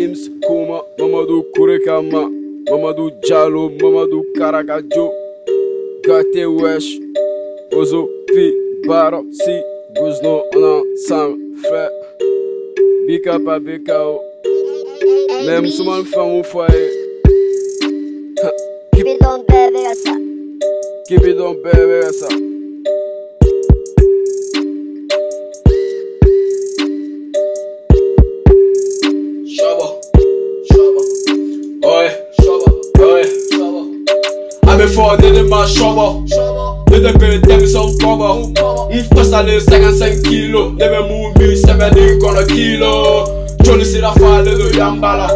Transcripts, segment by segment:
Gims Kuma Mamadou Kurekama Mamadou Diallo Mamadou Karakajo Gate Wesh Ozo Pi Baro Si Guzno on ensemble fait Bika pa bika o Même Souman fan ou foyer Keep it on baby, asa. Keep it on baby ça I'm a four, nigga, my shaba. Nigga, be dem some cover. Mfasa le 55 kilo, nebe mumi, seme ni kono kilo. Johnny si la fale de yambala.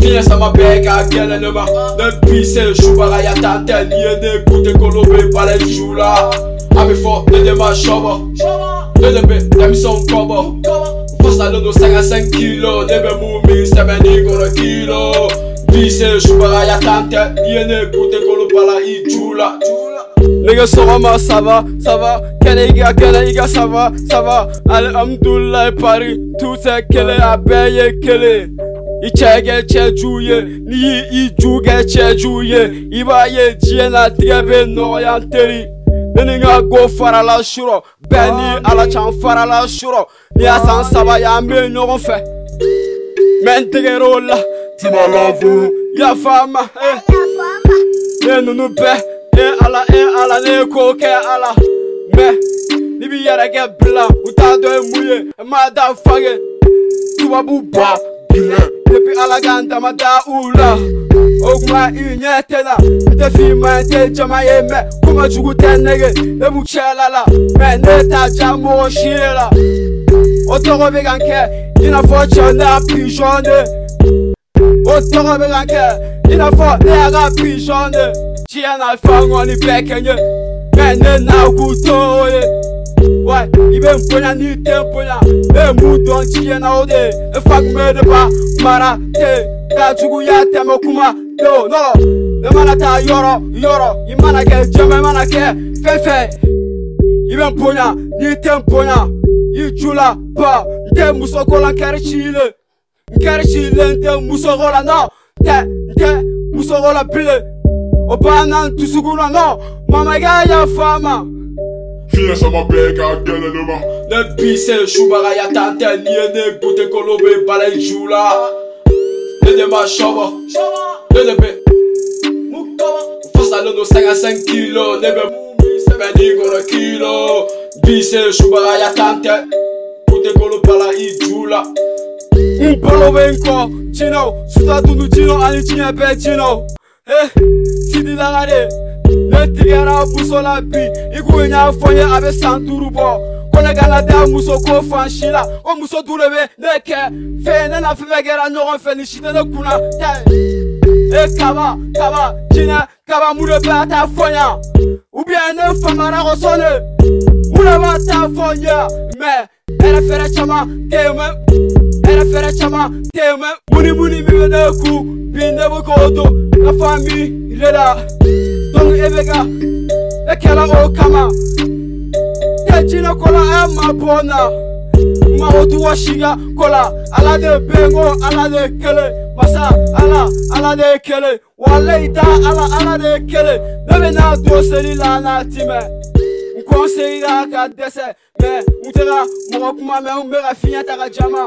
Fiye sama bega gele nema Depuis c'est choubara ya tante Niye ne koute kolobe pale choula Ami fo de de ma shoba De de be dem son kobo Fasa le no 55 kilo Nebe mumi sebe ni kono kilo c'est choubara ya tante Niye ne koute kolobe pale i choula Nigga sɔgɔma ça va ça va kɛnɛ i ka kɛnɛ i ka ça va ça va alihamdulilayi pari tout est kelen a bɛɛ ye kelen i cɛ kɛ cɛ jugu ye n'i y'i i ju kɛ cɛ jugu ye i b'a ye diɲɛ latigɛ bɛ nɔgɔya n teri ne ni n ka ko farala surɔ bɛɛ ni ala can farala surɔ ni y'a san saba ye an bɛ ɲɔgɔn fɛ mɛ n degera o la tima lafu yafa n ma eh. Ne ninnu bɛɛ e ala e ala ne ye ko kɛ ala. Mɛ ni bi yɛrɛ kɛ bila u t'a dɔn ye mun ye n m'a da fage tubabu ba binɛ depuis ala k'an dama da u la o kuma i ɲɛ tɛ na n tɛ f'i ma n tɛ jama ye mɛ kuma jugu tɛ nege ne b'u cɛla la mɛ ne t'a ja mɔgɔ si ye la o tɔgɔ bɛ ka kɛ i n'a fɔ cɛ n'a pizɔn de o tɔgɔ bɛ ka kɛ i n'a fɔ ne y'a ka pizɔn de diɲɛ na fɛn kɔni bɛɛ kɛ n ye mɛ ne n'a k'u to o ye wa i bɛ n bonya n'i tɛ n bonya ne ye mun dɔn diɲɛ na o de ye ne fa kun bɛ ne ba mara ten ka juguya tɛmɛ kuma no no ne mana taa yɔrɔ yɔrɔ i mana kɛ jɛma i mana kɛ fɛn fɛn i bɛ n bonya n'i tɛ n bonya i ju la ba n tɛ musoko la n kɛra ci le n kɛra ci le n tɛ musoko la non tɛ n tɛ musoko la bilen o b'an dusukun na non mama i ka yafa n ma Fiye sama bɛɛ ka gɛlɛn ne ma ne bi se subaga ya tan tɛ n'i ye ne gote kolo bɛ bala i ju la ne de ma sɔbɔ ne de bɛ fasalen don 55 kilo ne n'i kɔnɔ kilo. Bi se subaga ya tan tɛ gote kolo bala i ju la n balo bɛ n kɔ jinaw suta dundu jinaw ani diɲɛ bɛɛ jinaw eh sidi lagare ne tigɛra muso la bi i kun y'a fɔ n ye a bɛ san duuru bɔ ko ne kana da muso ko fan si la o muso du de bɛ ne kɛ fɛn ne na fɛn fɛn kɛra ɲɔgɔn fɛ nin si tɛ ne kunna e kaba kaba jinɛ kaba mun de bɛ a t'a fɔ n ye ou bien ne famara ko sɔn ne mun de b'a t'a fɔ n ye mɛ hɛrɛ fɛrɛ caman tɛ yen mɛ hɛrɛ fɛrɛ caman tɛ yen mɛ munimuni min bɛ ne kun bi ne bɛ k'o don na famille de la donc e bɛ ka e kɛra o kama. Tɛ jinɛ ko la e ma bɔ n na mago tu wasiga ko la ala de bɛ n ko ala de kelen masa ala ala de kelen walayi da ala ala de kelen ne bɛ n'a don seli la n'a timɛ n kɔnseyira ka dɛsɛ mɛ n tɛ ka mɔgɔ kuma mɛ n bɛ ka fiɲɛ ta ka jama